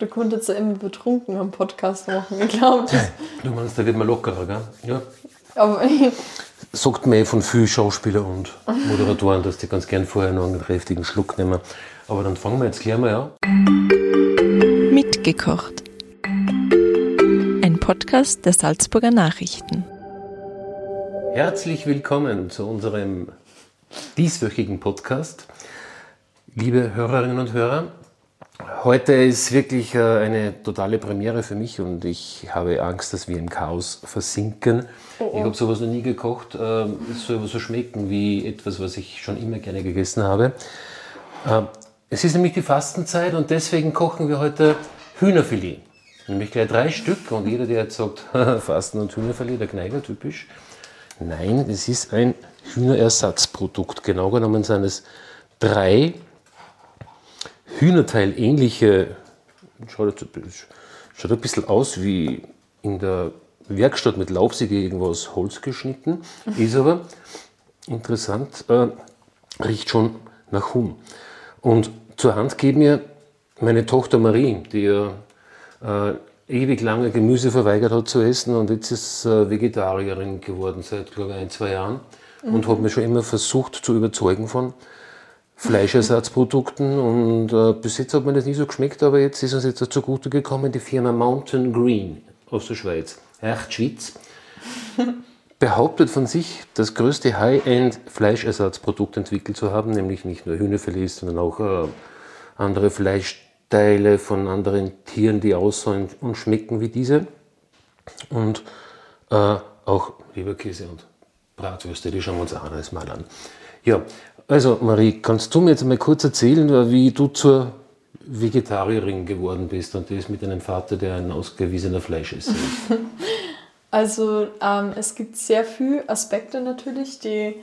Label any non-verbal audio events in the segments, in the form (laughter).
Du konntest ja immer betrunken am Podcast machen, ich glaube. Du meinst, da wird man lockerer, gell? Ja. Aber Sagt mir eh von vielen Schauspieler und Moderatoren, dass die ganz gern vorher noch einen kräftigen Schluck nehmen. Aber dann fangen wir jetzt gleich mal an. Mitgekocht. Ein Podcast der Salzburger Nachrichten. Herzlich willkommen zu unserem dieswöchigen Podcast. Liebe Hörerinnen und Hörer, heute ist wirklich äh, eine totale Premiere für mich und ich habe Angst, dass wir im Chaos versinken. Ich habe sowas noch nie gekocht. Es soll aber so schmecken wie etwas, was ich schon immer gerne gegessen habe. Ähm, Es ist nämlich die Fastenzeit und deswegen kochen wir heute Hühnerfilet. Nämlich gleich drei Stück und jeder, der jetzt sagt, (laughs) Fasten und Hühnerfilet, der Kneiger typisch. Nein, es ist ein Hühnerersatzprodukt. Genau genommen sind es drei Hühnerteil ähnliche, schaut, schaut ein bisschen aus wie in der Werkstatt mit Laubsäge irgendwas Holz geschnitten, ist aber interessant, äh, riecht schon nach Huhn. Und zur Hand geht mir meine Tochter Marie, die äh, ewig lange Gemüse verweigert hat zu essen und jetzt ist äh, Vegetarierin geworden seit, glaube ich, ein, zwei Jahren und hat mich schon immer versucht zu überzeugen von Fleischersatzprodukten und äh, bis jetzt hat mir das nie so geschmeckt, aber jetzt ist uns jetzt zugute gekommen die Firma Mountain Green aus der Schweiz. Echt Schweiz. (laughs) Behauptet von sich, das größte High-End-Fleischersatzprodukt entwickelt zu haben, nämlich nicht nur Hühnerfilet, sondern auch äh, andere Fleischteile von anderen Tieren, die aussehen und schmecken wie diese. Und äh, auch Leberkäse und Bratwürste, die schauen wir uns auch mal an. Ja, also Marie, kannst du mir jetzt mal kurz erzählen, wie du zur Vegetarierin geworden bist und das mit deinem Vater, der ein ausgewiesener Fleischesser ist? (laughs) also ähm, es gibt sehr viele Aspekte natürlich, die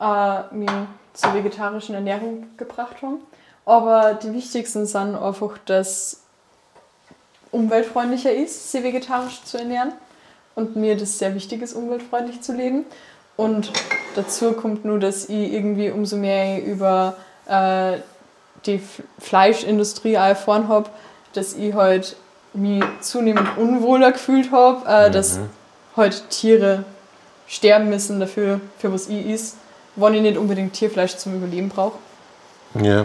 äh, mir zur vegetarischen Ernährung gebracht haben. Aber die wichtigsten sind einfach, dass umweltfreundlicher ist, sie vegetarisch zu ernähren. Und mir das sehr wichtig ist, umweltfreundlich zu leben. Und dazu kommt nur, dass ich irgendwie umso mehr über äh, die Fleischindustrie erfahren habe, dass ich halt mich zunehmend unwohler gefühlt habe, äh, dass halt Tiere sterben müssen dafür, für was ich is, wenn ich nicht unbedingt Tierfleisch zum Überleben brauche. Ja.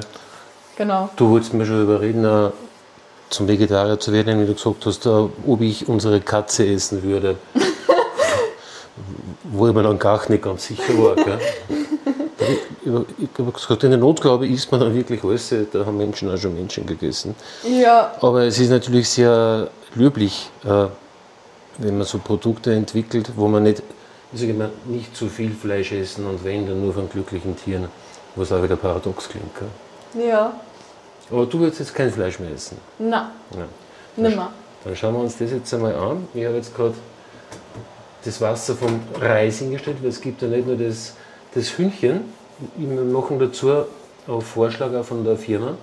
Genau. Du wolltest mir schon überreden, äh, zum Vegetarier zu werden, wie du gesagt hast, äh, ob ich unsere Katze essen würde. (laughs) Wo ich mir dann gar nicht ganz sicher war. Gell? Ich habe gesagt, in der Not, glaube ich, isst man dann wirklich alles. Da haben Menschen auch schon Menschen gegessen. Ja, Aber es ist natürlich sehr löblich, äh, wenn man so Produkte entwickelt, wo man nicht, ich immer, nicht zu viel Fleisch essen und wenn, dann nur von glücklichen Tieren, was auch wieder paradox klingt. Gell? ja, Aber du willst jetzt kein Fleisch mehr essen. na, Ja. nimmer. Dann schauen wir uns das jetzt einmal an. Ich habe jetzt gerade das Wasser vom Reis hingestellt, weil es gibt ja nicht nur das, das Hühnchen. Wir machen dazu auf Vorschlag auch von der Firma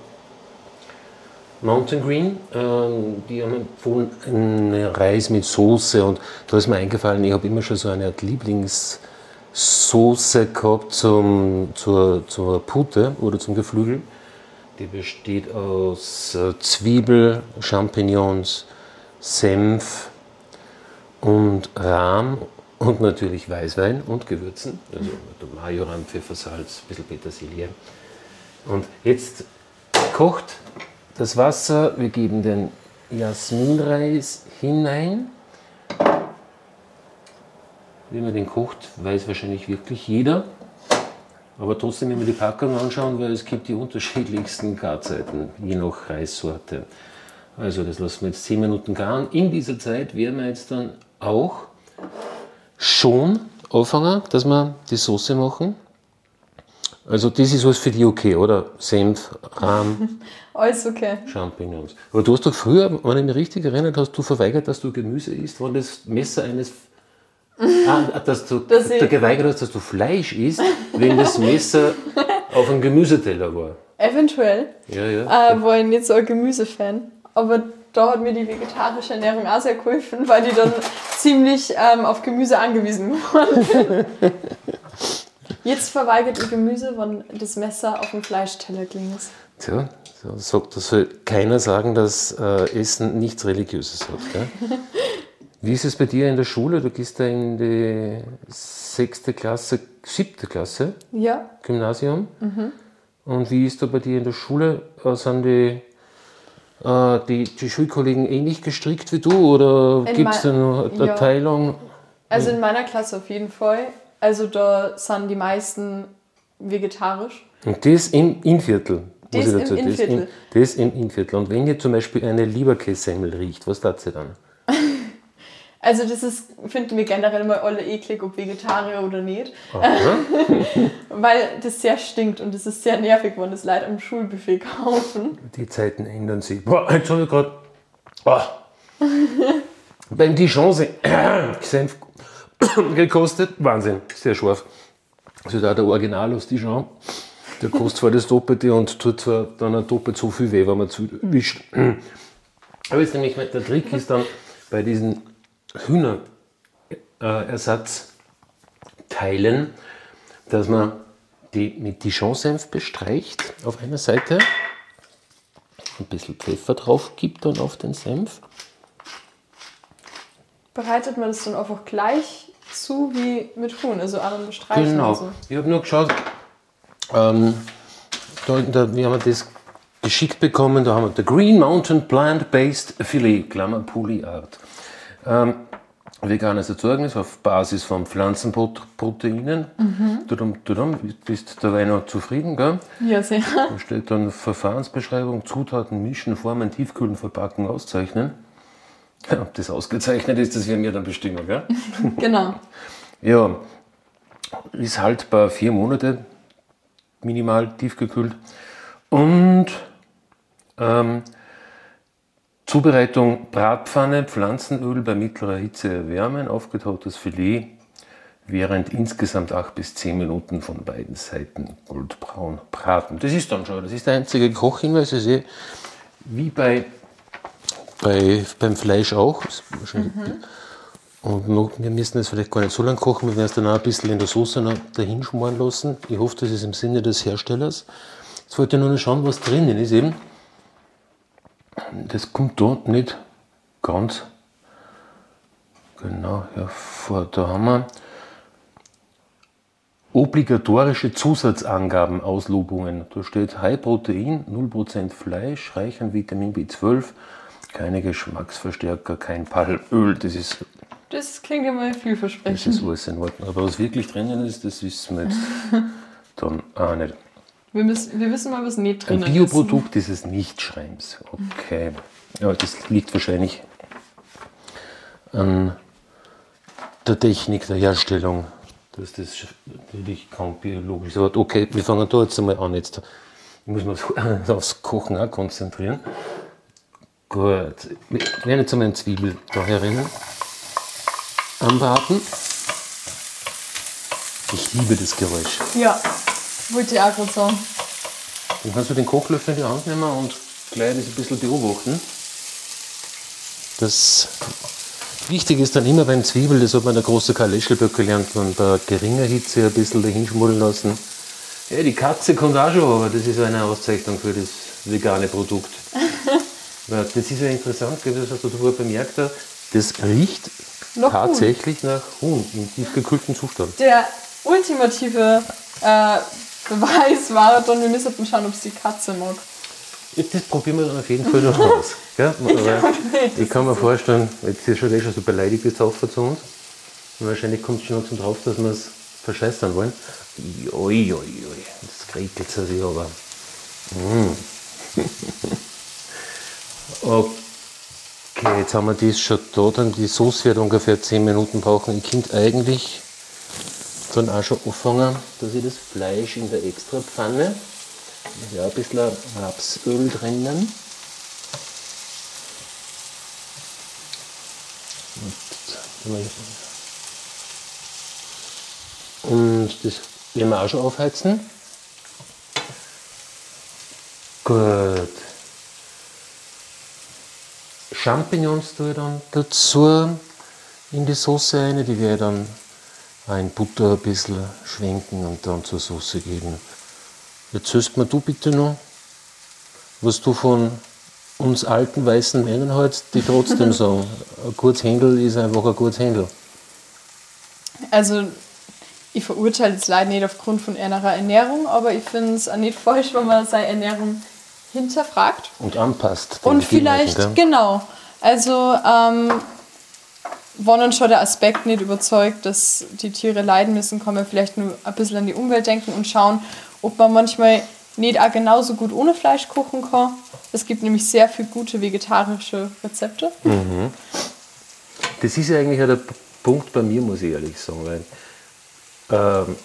Mountain Green. Ähm, die haben empfohlen einen Reis mit Soße und da ist mir eingefallen, ich habe immer schon so eine Art Lieblingssoße gehabt zum, zur, zur Pute oder zum Geflügel. Die besteht aus äh, Zwiebel, Champignons, Senf und Rahm und natürlich Weißwein und Gewürzen. Also Majoran, Pfeffersalz, ein bisschen Petersilie. Und jetzt kocht das Wasser. Wir geben den Jasminreis hinein. Wie man den kocht, weiß wahrscheinlich wirklich jeder. Aber trotzdem immer die Packung anschauen, weil es gibt die unterschiedlichsten Garzeiten, je nach Reissorte. Also das lassen wir jetzt 10 Minuten garen. In dieser Zeit werden wir jetzt dann auch schon anfangen, dass wir die Soße machen. Also das ist was für die okay, oder? Senf, Rahm, (laughs) Alles okay. Champignons. Aber du hast doch früher, wenn ich mich richtig erinnert, hast du verweigert, dass du Gemüse isst, wenn das Messer eines... ah, dass du (laughs) Dass da geweigert hast, dass du Fleisch isst, wenn das Messer (laughs) auf einem Gemüseteller war. Eventuell Ja, ja. äh, war ich nicht so ein Gemüsefan. Aber da hat mir die vegetarische Ernährung auch sehr geholfen, weil ich dann ziemlich ähm, auf Gemüse angewiesen war. (laughs) Jetzt verweigert ihr Gemüse, wenn das Messer auf dem Fleischteller klingt. Tja, So, sagt, das soll keiner sagen, dass äh, Essen nichts Religiöses hat. Gell? (laughs) Wie ist es bei dir in der Schule? Du gehst da in die sechste Klasse, siebte Klasse, Ja, Gymnasium. Und wie ist da bei dir in der Schule? Äh, sind die, äh, die, die Schulkollegen ähnlich gestrickt wie du oder gibt es da noch eine ja. Teilung? also in meiner Klasse auf jeden Fall. Also da sind die meisten vegetarisch. Und das im Innviertel. Das muss ich im Innviertel. Das, das im Innviertel. Und wenn ihr zum Beispiel eine Lieberkässemmel riecht, was tat sie dann? Also das ist, finden wir generell mal alle eklig, ob Vegetarier oder nicht. (laughs) Weil das sehr stinkt und es ist sehr nervig, wenn das Leute am Schulbuffet kaufen. Die Zeiten ändern sich. Boah, jetzt habe ich gerade oh, beim Dijon Senf gekostet. Wahnsinn, sehr scharf. Also da der Original aus Dijon. Der kostet zwar das Doppelte und tut zwar dann auch doppelt so viel weh, wenn man zu wischt. Aber jetzt nämlich, der Trick ist dann bei diesen Hühnerersatzteilen, dass man die mit Dijon-Senf bestreicht auf einer Seite, ein bisschen Pfeffer drauf gibt dann auf den Senf. Bereitet man das dann einfach gleich zu wie mit Huhn, also an und bestreichen Genau. so. Ich habe nur geschaut, ähm, da, da, wir haben das geschickt bekommen, da haben wir The Green Mountain Plant-Based Filet, Klammer Puli Art. Ähm, veganes Erzeugnis auf Basis von Pflanzenproteinen. Tudum, tudum, bist dabei noch zufrieden, gell? Ja, sehr. Da steht dann Verfahrensbeschreibung, Zutaten mischen, formen, tiefkühlen, verpacken, auszeichnen. Ja, ob das ausgezeichnet ist, das werden wir dann bestimmen, gell? (laughs) genau. Ja, ist haltbar vier Monate, minimal tiefgekühlt. Und ähm, Zubereitung Bratpfanne, Pflanzenöl bei mittlerer Hitze erwärmen, aufgetautes Filet, während insgesamt acht bis zehn Minuten von beiden Seiten goldbraun braten. Das ist dann schon, das ist der einzige Kochhinweis. Ich sehe, wie bei, bei, beim Fleisch auch. Ist wahrscheinlich- und noch, wir müssen es vielleicht gar nicht so lange kochen, wir werden es dann auch ein bisschen in der Soße noch dahin schmoren lassen. Ich hoffe, das ist im Sinne des Herstellers. Jetzt wollte ich nur noch schauen, was drinnen ist eben. Das kommt dort nicht ganz genau hervor. Da haben wir obligatorische Zusatzangaben, Auslobungen. Da steht High Protein, 0% Fleisch, reich an Vitamin B12, keine Geschmacksverstärker, kein Palmöl. Das ist Das klingt ja mal das vielversprechend. ist alles in Ordnung. Aber was wirklich drinnen ist, das wissen wir jetzt (laughs) dann auch nicht. Wir, müssen, wir wissen mal, was nicht Ein drin ist. Bioprodukt ist es nicht Schreims. Okay. Ja, das liegt wahrscheinlich an der Technik der Herstellung, dass das natürlich kaum biologisch ist. Okay, wir fangen da jetzt einmal an. Jetzt muss man (laughs) aufs Kochen auch konzentrieren. Gut. Wir werden jetzt einmal eine Zwiebel da herinnen anbraten. Ich liebe das Geräusch. Ja, wollte ich auch gerade sagen. Dann kannst du den Kochlöffel in die Hand nehmen und gleich das ein bisschen beobachten. Das Wichtige ist dann immer beim Zwiebel, das hat man in der großen Karl-Leschel-Böck gelernt, man bei geringer Hitze ein bisschen dahin schmuddeln lassen. Ja, die Katze kommt auch schon, aber das ist eine Auszeichnung für das vegane Produkt. (laughs) das ist ja interessant, das hast du vorher bemerkt, das riecht Nach Huhn. tatsächlich nach Huhn im tiefgekühlten Zustand. Der ultimative äh, Beweis war dann, wir müssen schauen, ob es die Katze mag. Das probieren wir dann auf jeden Fall noch aus. Gell? (laughs) Aber ich kann mir vorstellen, jetzt ist schon, eh schon so beleidigt jetzt auch zu uns. Und wahrscheinlich kommt es schon noch zum drauf, dass wir es verschleißern wollen. Ui, ui, ui, das kriegelt sich aber. Mm. (laughs) Okay, jetzt haben wir das schon da. Dann die Sauce wird ungefähr 10 Minuten brauchen. Ich könnte eigentlich dann auch schon anfangen, dass ich das Fleisch in der Extrapfanne ja, ein bisschen Rapsöl drinnen. Und das werden wir auch schon aufheizen. Gut. Champignons tue ich dann dazu in die Soße rein. Die werde ich dann in Butter ein bisschen schwenken und dann zur Soße geben. Jetzt hörst mir du bitte noch was du von uns alten weißen Männern halt, die trotzdem (laughs) sagen, ein gutes Händel ist einfach ein gutes Händel. Also, ich verurteile das Leid nicht aufgrund von einer Ernährung, aber ich finde es auch nicht falsch, wenn man seine Ernährung hinterfragt. Und anpasst. Und vielleicht, gell? genau. Also, ähm, wenn uns schon der Aspekt nicht überzeugt, dass die Tiere leiden müssen, kann man vielleicht nur ein bisschen an die Umwelt denken und schauen, ob man manchmal nicht auch genauso gut ohne Fleisch kochen kann. Es gibt nämlich sehr viele gute vegetarische Rezepte. Das ist ja eigentlich auch der Punkt bei mir, muss ich ehrlich sagen. Weil, ähm,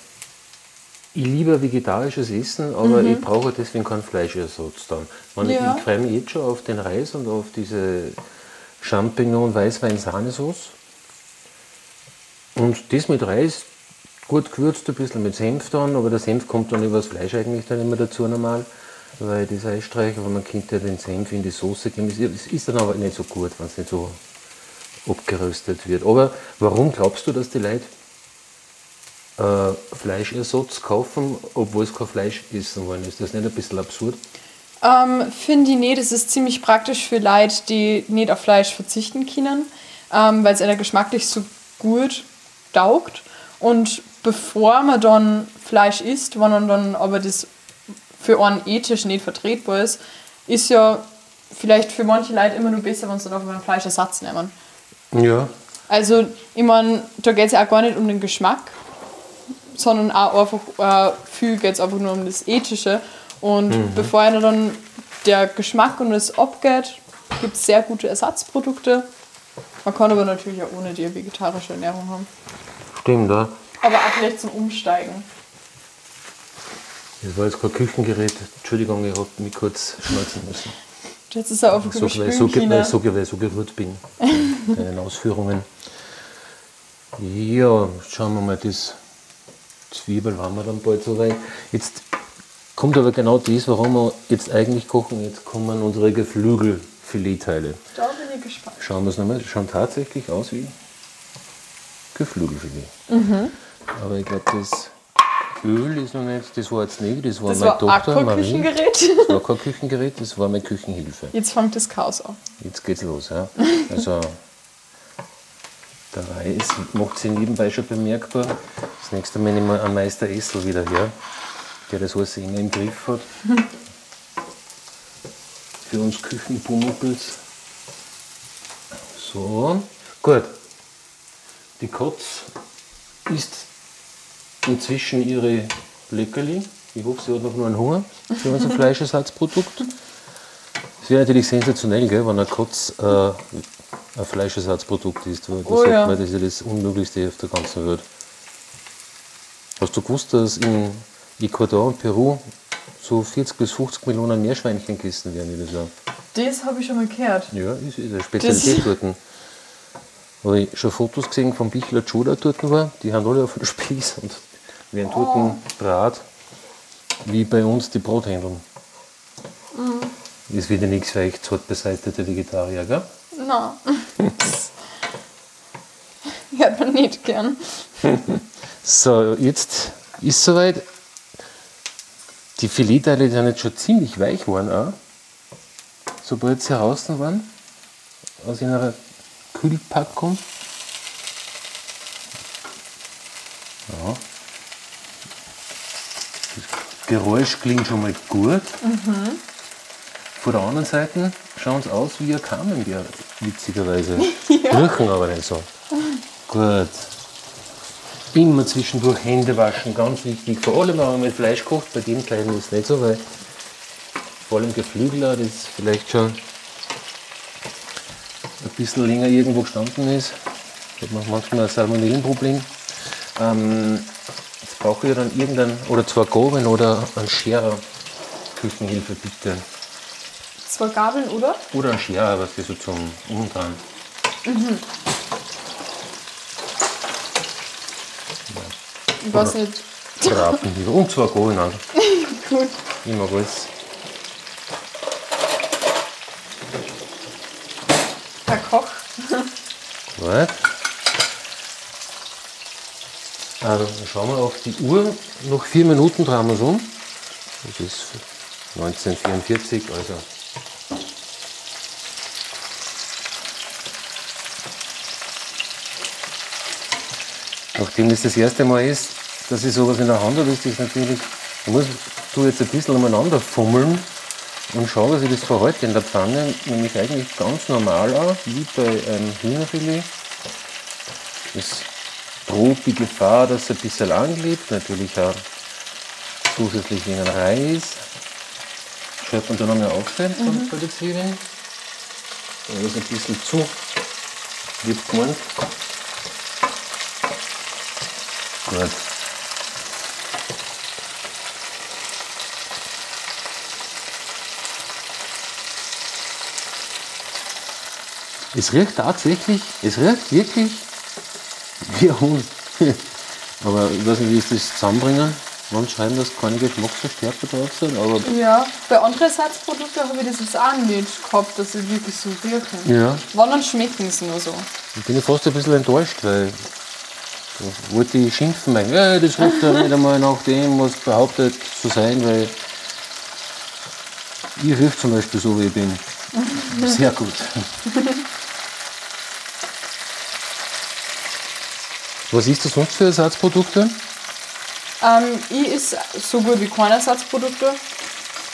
ich liebe vegetarisches Essen, aber ich brauche deswegen keinen Fleischersatz dann. Man, Ja. Ich freue mich jetzt schon auf den Reis und auf diese Champignon Weißwein Sahnesauce. Und das mit Reis, gut gewürzt, ein bisschen mit Senf dann, aber der Senf kommt dann über das Fleisch eigentlich dann immer dazu normal, weil das Eisstreich, aber man könnte ja den Senf in die Soße geben. Es ist dann aber nicht so gut, wenn es nicht so abgeröstet wird. Aber warum glaubst du, dass die Leute äh, Fleischersatz kaufen, obwohl es kein Fleisch essen wollen? Ist das nicht ein bisschen absurd? Ähm, Finde ich nicht. Es ist ziemlich praktisch für Leute, die nicht auf Fleisch verzichten können, ähm, weil es einer geschmacklich so gut taugt. Und bevor man dann Fleisch isst, wenn man dann aber das für einen ethisch nicht vertretbar ist, ist ja vielleicht für manche Leute immer nur besser, wenn sie dann auf einen Fleischersatz nehmen. Ja. Also, ich meine, da geht es ja auch gar nicht um den Geschmack, sondern auch einfach, äh, viel geht es einfach nur um das Ethische. Und bevor einer dann der Geschmack und das abgeht, gibt es sehr gute Ersatzprodukte. Man kann aber natürlich auch ohne die vegetarische Ernährung haben. Stimmt, ja. Aber auch vielleicht zum Umsteigen. Das war jetzt kein Küchengerät. Entschuldigung, ich habe mich kurz schmelzen müssen. Jetzt ist er auf So, weil, ich so, weil, ich so, weil ich so gerührt bin in deinen Ausführungen. Ja, schauen wir mal, das Zwiebel waren wir dann bald so weit. Jetzt kommt aber genau das, warum wir jetzt eigentlich kochen. Jetzt kommen unsere Geflügelfiletteile. Da bin ich gespannt. Schauen wir es nochmal, die schauen tatsächlich aus wie Geflügelfilet. Mhm. Aber ich glaube, das Öl ist noch nicht, das war jetzt nicht, das war Das meine war Tochter Marie. Aquaküchengerät. Das war kein Küchengerät, das war meine Küchenhilfe. Jetzt fängt das Chaos an. Jetzt geht's los. Ja. Also der Reis macht sich nebenbei schon bemerkbar. Das nächste Mal nehmen wir einen Meister Essel wieder her, der das alles immer im Griff hat. Für uns Küchenpumuckels. So, gut. Die Kotz isst inzwischen ihre Leckerli. Ich hoffe, sie hat noch nur einen Hunger für unser (laughs) Fleischersatzprodukt. Es wäre natürlich sensationell, gell, wenn ein Kotz äh, ein Fleischersatzprodukt ist. weil Da Oh sagt ja. man, das ist ja das Unmöglichste auf der ganzen Welt. Hast du gewusst, dass in Ecuador und Peru so 40 bis 50 Millionen Meerschweinchen gegessen werden jedes Jahr? Das habe ich schon mal gehört. Ja, ist, ist eine Spezialität dort. Habe ich schon Fotos gesehen von Bichler der dort war. Die haben alle auf dem Spieß und werden dort Brat, wie bei uns die Brothändeln. Ist wieder nichts für euch zart beseitete Vegetarier, gell? Na. Hört man nicht gern. (laughs) So, jetzt ist soweit. Die Filetteile sind jetzt schon ziemlich weich geworden auch. Sobald sie heraus waren aus einer Kühlpackung. Ja. Das Geräusch klingt schon mal gut. Von der anderen Seite schauen sie aus wie ein Camembert, witzigerweise. (laughs) Riechen aber nicht so. Gut. Immer zwischendurch Hände waschen, ganz wichtig. Vor allem, wenn man mit Fleisch kocht, bei den Kleinen ist es nicht so, weil vor allem Geflügler, das vielleicht schon ein bisschen länger irgendwo gestanden ist, hat man manchmal ein Salmonellenproblem. Ähm, jetzt brauche ich dann irgendein, oder zwei Gabeln oder einen Scherer. Küchenhilfe bitte. Zwei Gabeln, oder? Oder ein Scherer, was wir so zum Umdrehen. Ich weiß nicht. Braten. Und zwei Gabeln an. (laughs) Gut. Immer alles. Gut. Also, schauen wir auf die Uhr. Noch vier Minuten drehen wir es um. Das ist 1944, also. Nachdem das das erste Mal ist, dass ich sowas in der Hand habe, ist das natürlich, ich muss tu jetzt ein bisschen umeinander fummeln und schauen, dass ich das verhalte in der Pfanne, nämlich eigentlich ganz normal auch, wie bei einem Hühnerfilet. Es droht die Gefahr, dass es ein bisschen anklebt, natürlich auch zusätzlich wegen Reis. Schaut man da nochmal aufstellen mhm. bei den Zwiebeln. Das ist ein bisschen zu lieb gemacht. Gut. Es riecht tatsächlich, es riecht wirklich wie ein Hund. (laughs) aber ich weiß nicht, wie ich das zusammenbringen. Man schreiben, dass keine Geschmacksverstärker drauf sind, aber. Ja, bei anderen Ersatzprodukten habe ich das jetzt auch nicht gehabt, dass sie wirklich so riechen. Ja. Wann dann schmecken sie nur so? Da bin ich fast ein bisschen enttäuscht, weil da wollte ich schimpfen, mein, ja, das riecht ja nicht einmal nach dem, was behauptet zu sein, weil ich rieche zum Beispiel so, wie ich bin. (laughs) Sehr gut. Was isst du sonst für Ersatzprodukte? Ähm, ich esse so gut wie keine Ersatzprodukte.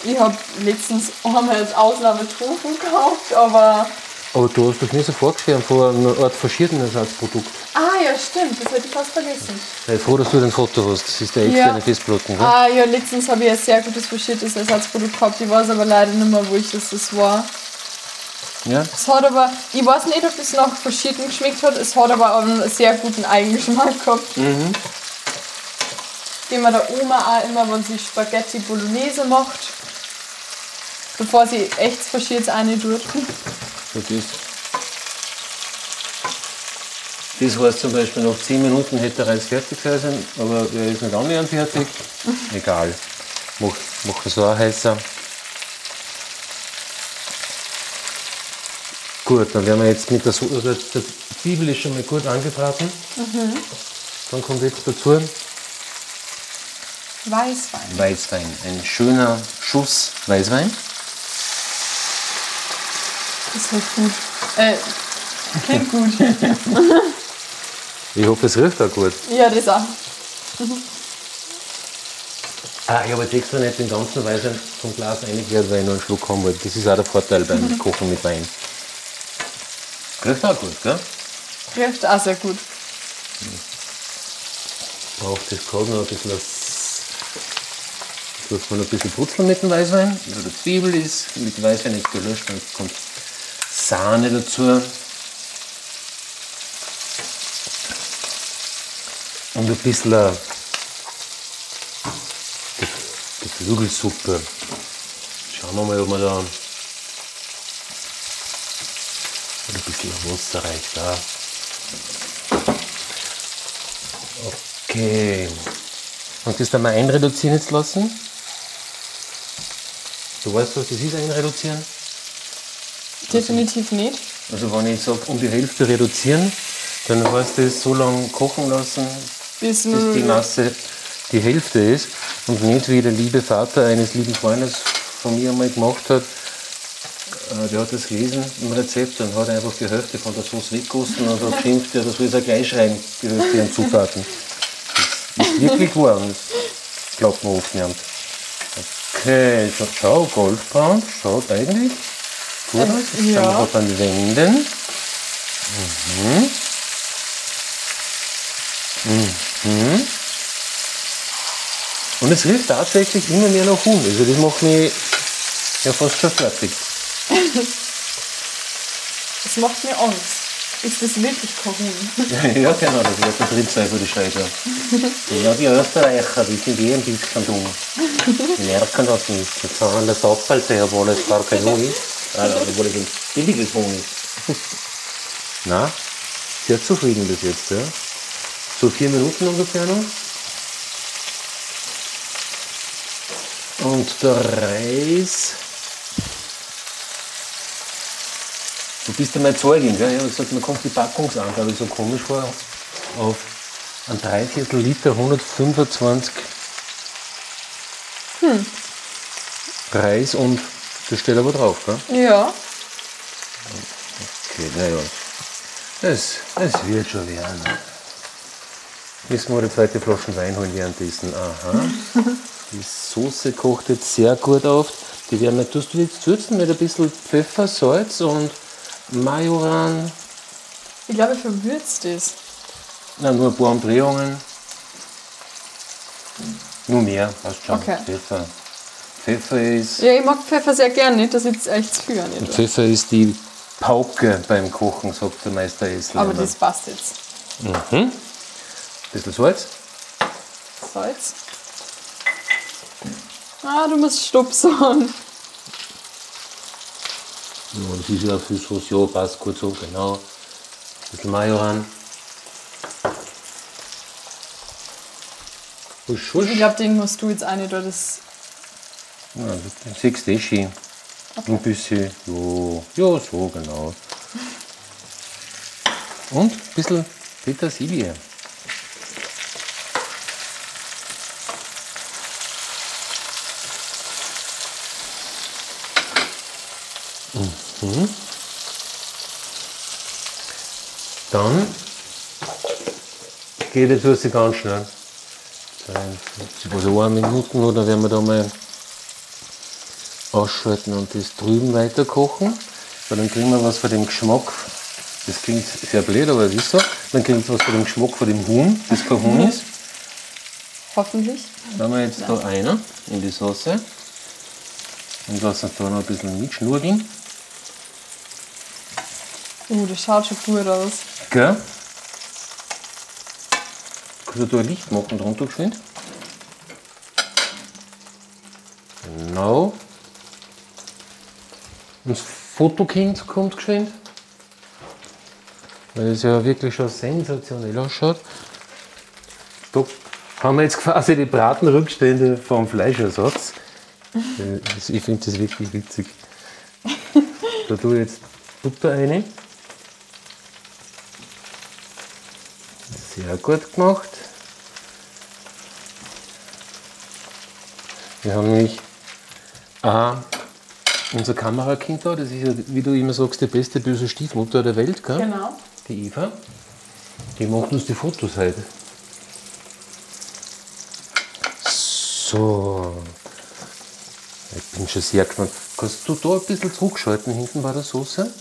Ich habe letztens einmal als Ausnahme Tofu gekauft, aber. Aber du hast doch mir so vorgeschwärmt vor einer Art faschierten Ersatzprodukt. Ah, ja, stimmt, das hätte ich fast vergessen. Ich bin froh, dass du ein Foto hast. Das ist der externe ja. Festplatten. Ne? Ah, ja, letztens habe ich ein sehr gutes faschiertes Ersatzprodukt gehabt. Ich weiß aber leider nicht mehr, wo ich das, das war. Ja. Es hat aber, ich weiß nicht, ob es nach verschieden geschmeckt hat, es hat aber einen sehr guten Eigengeschmack gehabt. Mhm. Den man der Oma auch immer, wenn sie Spaghetti Bolognese macht, bevor sie echt verschiert eine tut. So das. Das heißt zum Beispiel, nach 10 Minuten hätte der Reis fertig sein aber er ist nicht annähernd fertig. (laughs) Egal. Mach, mach so ein heißer. Gut, dann werden wir jetzt mit der, so also der Zwiebel ist schon mal gut angebraten. Mhm. Dann kommt jetzt dazu Weißwein. Weißwein, ein schöner Schuss Weißwein. Das riecht gut. Äh, klingt gut. ich hoffe, es riecht auch gut. Ja, das auch. Ah, ich habe jetzt extra nicht den ganzen Weißwein vom Glas reingekehrt, weil ich noch einen Schluck haben wollte. Das ist auch der Vorteil beim mhm. (laughs) Kochen mit Wein. Riecht auch gut, gell? Riecht auch sehr gut. Braucht das gerade noch ein bisschen dass man ein bisschen putzeln mit dem Weißwein. Also der Zwiebel ist mit dem Weißwein nicht gelöscht, dann kommt Sahne dazu. Und ein bisschen äh, Geflügelsuppe. Schauen wir mal, ob wir da Wasser reicht da. Okay. Und das dann mal einreduzieren jetzt lassen. Du weißt, was das ist, einreduzieren? Definitiv nicht. Also wenn ich sage, um die Hälfte reduzieren, dann heißt das so lange kochen lassen, bis, bis die Masse die Hälfte ist und nicht wie der liebe Vater eines lieben Freundes von mir einmal gemacht hat, der hat das gelesen im Rezept und hat einfach die Hälfte von der Sauce weggegossen und hat geschimpft, ja, das soll er gleich schreiben, die Hälfte Zutaten. Das ist wirklich wahr und das glaubt man oft nicht. Okay, so, schau, Goldbraun, schaut eigentlich gut aus. Das ja. kann man dann wenden. Mhm. Mhm. Und es riecht tatsächlich immer mehr nach Huhn. Also das macht mich ja fast schon fertig. Das macht mir Angst. Ist das wirklich kein Huhn? (laughs) ja, genau, das wird der Tritt sein für die Scheiße. ja, die Österreicher, die sind eh ein bisschen dumm. Die merken das nicht. Jetzt haben wir das Abfallseher, obwohl es gar kein Huhn ist. Obwohl es ein billiges Huhn ist. Na, sehr zufrieden bis jetzt, ja. So vier Minuten ungefähr noch. Und der Reis Du bist meine Zeugin, gell? Ich habe gesagt, mir kommt die Packungsangabe so komisch vor. Auf ein Dreiviertel Liter 125. Hm. Reis und das steht aber drauf, gell? Ja. Okay, naja. Es, es wird schon werden. Müssen wir die zweite Flasche Wein holen währenddessen. Aha. (laughs) Die Soße kocht jetzt sehr gut auf. Die werden wir, tust du jetzt würzen mit ein bisschen Pfeffer, Salz und Majoran. Ich glaube, ich verwürzt das. Na, nur ein paar Umdrehungen. Nur mehr, passt schon. Okay. Pfeffer. Pfeffer ist, Ja, ich mag Pfeffer sehr gern, nicht, dass ich jetzt echt zu viel nicht. Pfeffer ist die Pauke beim Kochen, sagt der Meister Essler. Aber das passt jetzt. bisschen Salz. Salz. Ah, du musst stupsen. Ja, das ist ja für Sauce, ja, passt gut so, genau. Ein bisschen Majoran. Husch, husch. Ich glaube, den musst du jetzt auch nicht, das. Ja, das siehst du eh schön. Ein bisschen, ja, ja, so genau. Und ein bisschen Petersilie. Mhm. Dann geht jetzt was ganz schnell. 52, also eine Minuten oder werden wir da mal ausschalten und das drüben weiter kochen. Weil dann kriegen wir was von dem Geschmack. Das klingt sehr blöd, aber es ist so. Dann kriegen wir was von dem Geschmack von dem Huhn, das kein Huhn ist. Hoffentlich. Da haben wir jetzt da einer in die Soße. Und lassen da noch ein bisschen mitschnurgeln. Uh, das schaut schon gut aus. Gell? Kannst du da ein Licht machen drunter geschwind? Genau. Und das Fotokind kommt geschwind. Weil es ja wirklich schon sensationell ausschaut. Da haben wir jetzt quasi die Bratenrückstände vom Fleischersatz. Äh, Ich finde das wirklich witzig. (laughs) Da tue ich jetzt Butter rein. Sehr gut gemacht. Wir haben nämlich auch unser Kamerakind da, das ist ja, wie du immer sagst, die beste böse Stiefmutter der Welt, gell? Genau. Die Eva. Die macht uns die Fotos heute. So. Ich bin schon sehr gespannt. Kannst du da ein bisschen zurückschalten hinten bei der Soße?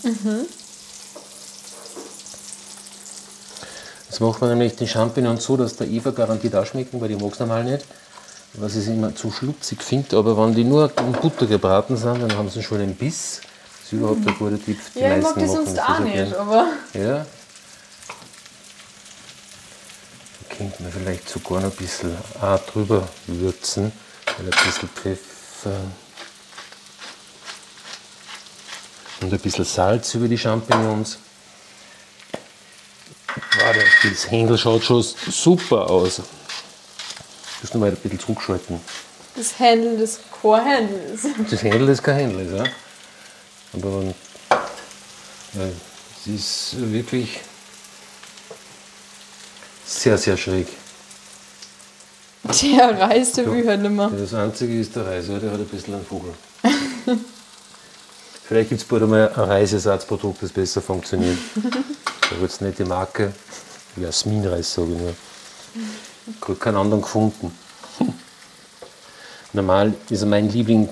Jetzt machen wir nämlich den Champignons so, dass der Eva garantiert auch schmecken, weil die mag es normal nicht. Was ich immer zu schlutzig finde, aber wenn die nur in Butter gebraten sind, dann haben sie schon einen Biss. Das ist überhaupt ein guter Tipp. Die Ja, ich mag machen sonst das auch so nicht, aber Ja. Da könnte man vielleicht sogar noch ein bisschen auch drüber würzen. Weil ein bisschen Pfeffer und ein bisschen Salz über die Champignons. Warte, das Händel schaut schon super aus. Ich muss noch mal ein bisschen zurückschalten. das Händel des Chorhändels. Das Händel ist kein Händel, ist, ja. Aber ja, es ist wirklich sehr, sehr schräg. Der Reis, der will halt nicht mehr. Das Einzige ist der Reis, ja, der hat ein bisschen einen Vogel. (laughs) Vielleicht gibt es bald einmal ein Reisersatzprodukt, das besser funktioniert. (laughs) Da wird es nicht die Marke. Jasminreis, sage ich nur. Ich habe keinen anderen gefunden. (laughs) Normal ist mein Liebling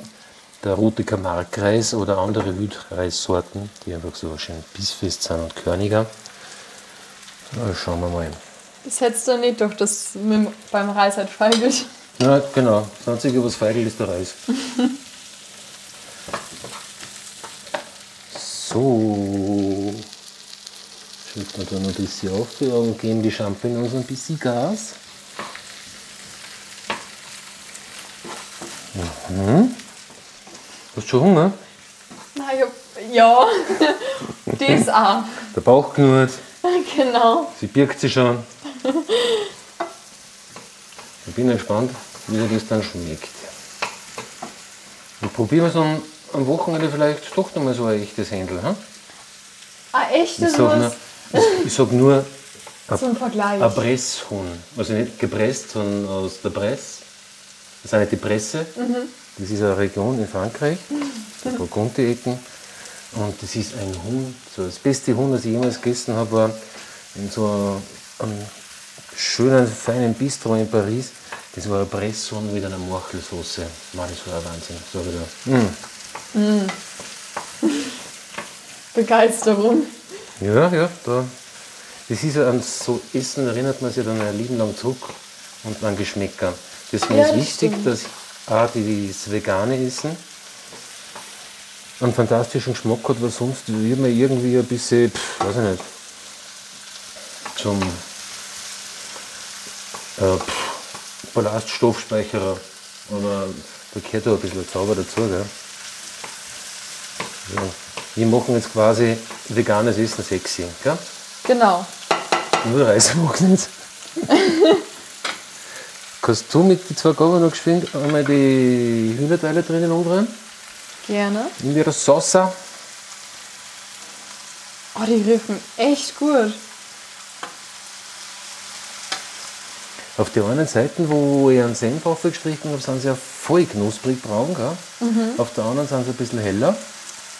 der rote Camargue-Reis oder andere Wildreissorten, die einfach so schön bissfest sind und körniger. So, schauen wir mal. Das hättest du nicht doch, das mit, beim Reis halt feigelt. Ja, genau. Das Einzige, was feigelt, ist der Reis. (laughs) so. Schütten wir da noch ein bisschen auf und geben die Champignons ein bisschen Gas. Mhm. Hast du schon Hunger? Na, ich hab, ja, (laughs) das auch. Der Bauch knurrt, (laughs) Genau. sie birgt sich schon. Ich bin gespannt, wie dir das dann schmeckt. Und probieren wir es am, Wochenende vielleicht doch noch mal so ein echtes Händel. Hm? Ah, echt? Ich sage nur, zum Vergleich. ein Presshuhn. Also nicht gepresst, sondern aus der Presse. Das ist nicht die Presse. Das ist eine Region in Frankreich, die Burgundi-Ecken. Und das ist ein Huhn, so das beste Huhn, das ich jemals gegessen habe, war in so einem schönen, feinen Bistro in Paris. Das war ein Presshuhn mit einer Morchelsauce. Mann, das war ein Wahnsinn. So wieder. Mm. Begeisterung. Ja, ja, da. Das ist ja an so Essen erinnert man sich dann ein Leben lang zurück und an Geschmäcker. Deswegen Ja, ist das wichtig, stimmt. dass A, die das vegane Essen einen fantastischen Geschmack hat, weil sonst wird man irgendwie ein bisschen, pff, weiß ich nicht, zum äh, pff, Ballaststoffspeicherer. Aber da gehört ja ein bisschen Zauber dazu. Gell? Ja. Wir machen jetzt quasi veganes Essen sexy. Gell? Genau. Nur Reis machen jetzt. (laughs) Kannst du mit den zwei Gabeln noch geschwind einmal die Hühnerteile drinnen umdrehen? Gerne. In ihrer Sauce. Oh, die riechen echt gut. Auf der einen Seite, wo ich einen Senf aufgestrichen habe, sind sie ja voll knusprig braun. Gell? Auf der anderen sind sie ein bisschen heller.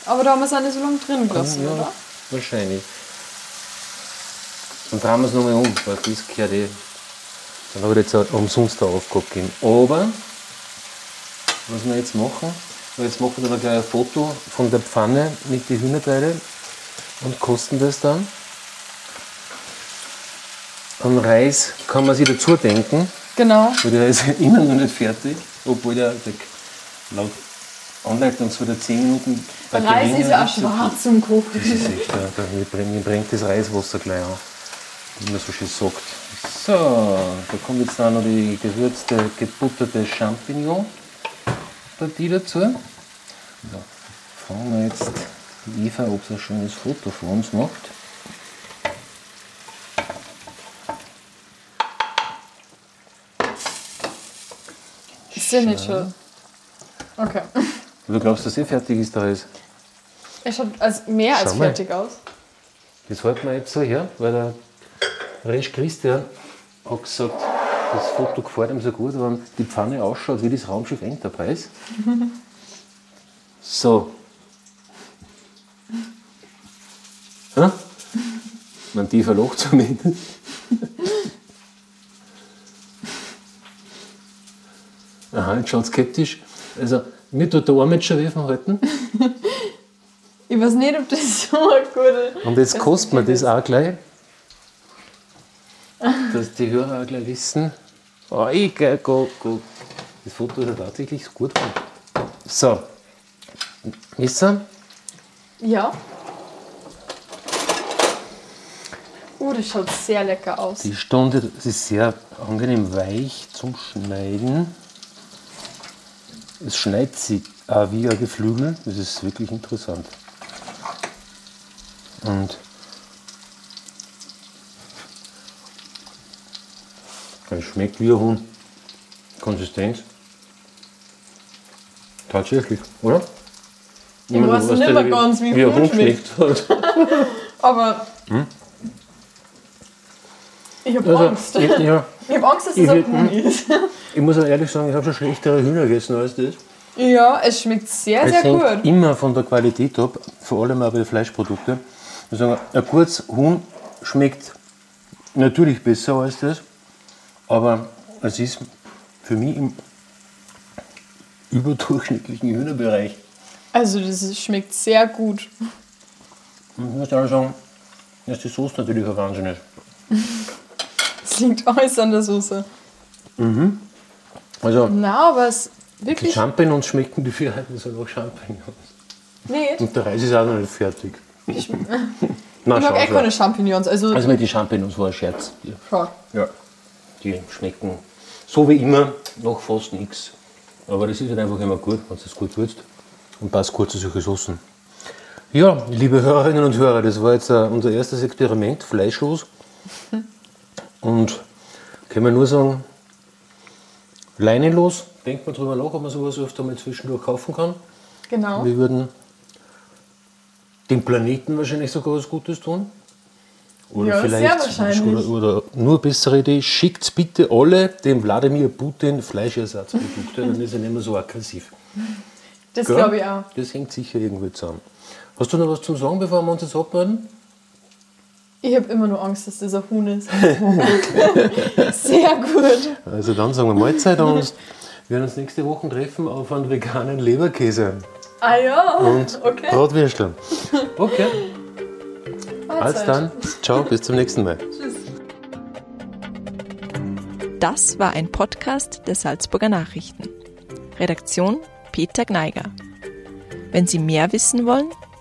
Aber da haben wir es auch nicht so lange drin gelassen, ja, oder? wahrscheinlich. Dann drehen wir es nochmal um, weil das gehört eh. Dann habe ich jetzt auch umsonst eine Aufgabe gegeben. Aber, was wir jetzt machen, jetzt machen wir aber gleich ein Foto von der Pfanne mit den Hühnerteile und kosten das dann. An Reis kann man sich dazu denken, Genau. weil der ist (laughs) immer noch nicht fertig, obwohl der, der laut Anleitung soll der 10 Minuten bei Reis geringer ist ja auch schwarz zum das Kochen. ist echt, ja, da, mir, brennt das Reiswasser gleich an, wie man so schön sagt. So, da kommt jetzt dann noch die gewürzte, gebutterte Champignon-Partie dazu. So, fragen wir jetzt die Eva, ob sie ein schönes Foto von uns macht. Ist der nicht schon? Okay. Du glaubst, dass eh fertig ist, der Reis? Er schaut als mehr als Schau mal. fertig aus. Das halten wir jetzt so her, weil der Resch Christian hat gesagt, das Foto gefällt ihm so gut, wenn die Pfanne ausschaut wie das Raumschiff Enterprise. (laughs) So. Ja? Man tiefer Loch zumindest. (laughs) Aha, jetzt schaut skeptisch. Also, mir tut der Arm jetzt schon weh vom Halten. (laughs) Ich weiß nicht, ob das so eine gute. Und jetzt kostet man ist das auch gleich, (laughs) dass die Hörer auch gleich wissen, oh, ich gehe, go, go. Das Foto ist ja tatsächlich gut. So, ihr, Ja. Oh, das schaut sehr lecker aus. die Stunde das ist sehr angenehm weich zum Schneiden. Es schneidet sich auch wie ein Geflügel, das ist wirklich interessant. Und es schmeckt wie ein Huhn. Konsistenz. Tatsächlich, oder? Ich Ich weiß nicht mehr ganz, wie ein Huhn Huhn schmeckt. (laughs) Aber. Ich habe? Also, Angst. ich, ja, (laughs) Ich habe Angst, dass es ein Huhn ist. ich muss ehrlich sagen, ich habe schon schlechtere Hühner gegessen als das. Ja, es schmeckt sehr, Es sehr hängt gut. immer von der Qualität ab, vor allem auch bei den Fleischprodukten. Ich sagen, ein gutes Huhn schmeckt natürlich besser als das, aber es ist für mich im überdurchschnittlichen Hühnerbereich. Also, das schmeckt sehr gut. Ich muss auch sagen, dass die Soße natürlich ein Wahnsinn ist. (laughs) Es liegt (laughs) alles an der Soße. Also, Na, aber es die wirklich. Champignons schmecken die Vierheiten so nach Champignons. Nicht. Und der Reis ist auch noch nicht fertig. Ich, (laughs) ich Na, mag echt keine Champignons. Also, Also mit den Champignons war ein Scherz. Ja. schau. Ja. Die schmecken so wie immer noch fast nichts. Aber das ist halt einfach immer gut, wenn du das gut würzt. Und passt gut zu solchen Soßen. Ja, liebe Hörerinnen und Hörer, das war jetzt äh, unser erstes Experiment, fleischlos. (laughs) Und können wir nur sagen, leinenlos. Denkt mal drüber nach, ob man sowas öfter mal zwischendurch kaufen kann. Genau. Wir würden dem Planeten wahrscheinlich sogar was Gutes tun. Oder Ja, sehr vielleicht, wahrscheinlich. Oder, oder nur bessere Idee, schickt bitte alle dem Wladimir Putin Fleischersatzprodukte, dann ist er nicht mehr so aggressiv. Das glaube ich auch. Das hängt sicher irgendwie zusammen. Hast du noch was zum Sagen, bevor wir uns jetzt abmelden? Ich habe immer nur Angst, dass das ein Huhn ist. (laughs) Sehr gut. Also dann sagen wir Mahlzeit und wir werden uns nächste Woche treffen auf einen veganen Leberkäse Ah ja, und okay. Bratwürsteln. Okay, also dann, ciao, bis zum nächsten Mal. Tschüss. Das war ein Podcast der Salzburger Nachrichten. Redaktion Peter Gneiger. Wenn Sie mehr wissen wollen,